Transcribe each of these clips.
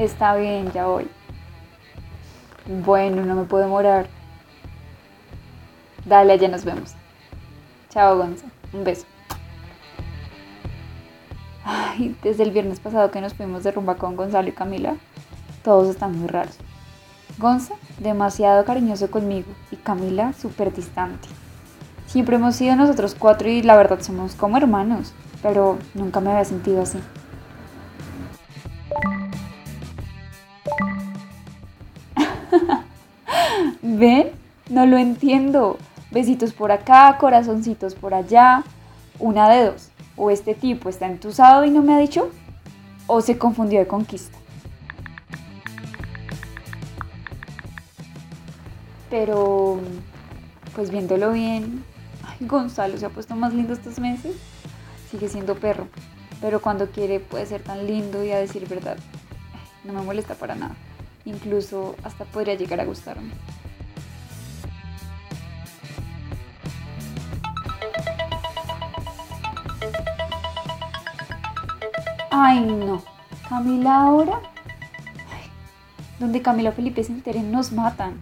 Está bien, ya voy. Bueno, no me puedo demorar. Dale, allá nos vemos. Chao, Gonza. Un beso. Ay, desde el viernes pasado que nos fuimos de rumba con Gonzalo y Camila, todos están muy raros. Gonza, demasiado cariñoso conmigo y Camila, súper distante. Siempre hemos sido nosotros cuatro y la verdad somos como hermanos, pero nunca me había sentido así. ¿Ven? No lo entiendo. Besitos por acá, corazoncitos por allá. Una de dos. O este tipo está entusado y no me ha dicho, o se confundió de conquista. Pero, pues viéndolo bien, ay, Gonzalo se ha puesto más lindo estos meses. Sigue siendo perro, pero cuando quiere puede ser tan lindo y a decir verdad. No me molesta para nada. Incluso hasta podría llegar a gustarme. Ay, no. Camila ahora. Ay, donde Camila Felipe se enteren nos matan.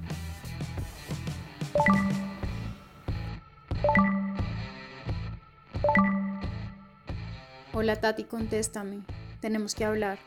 Hola Tati, contéstame. Tenemos que hablar.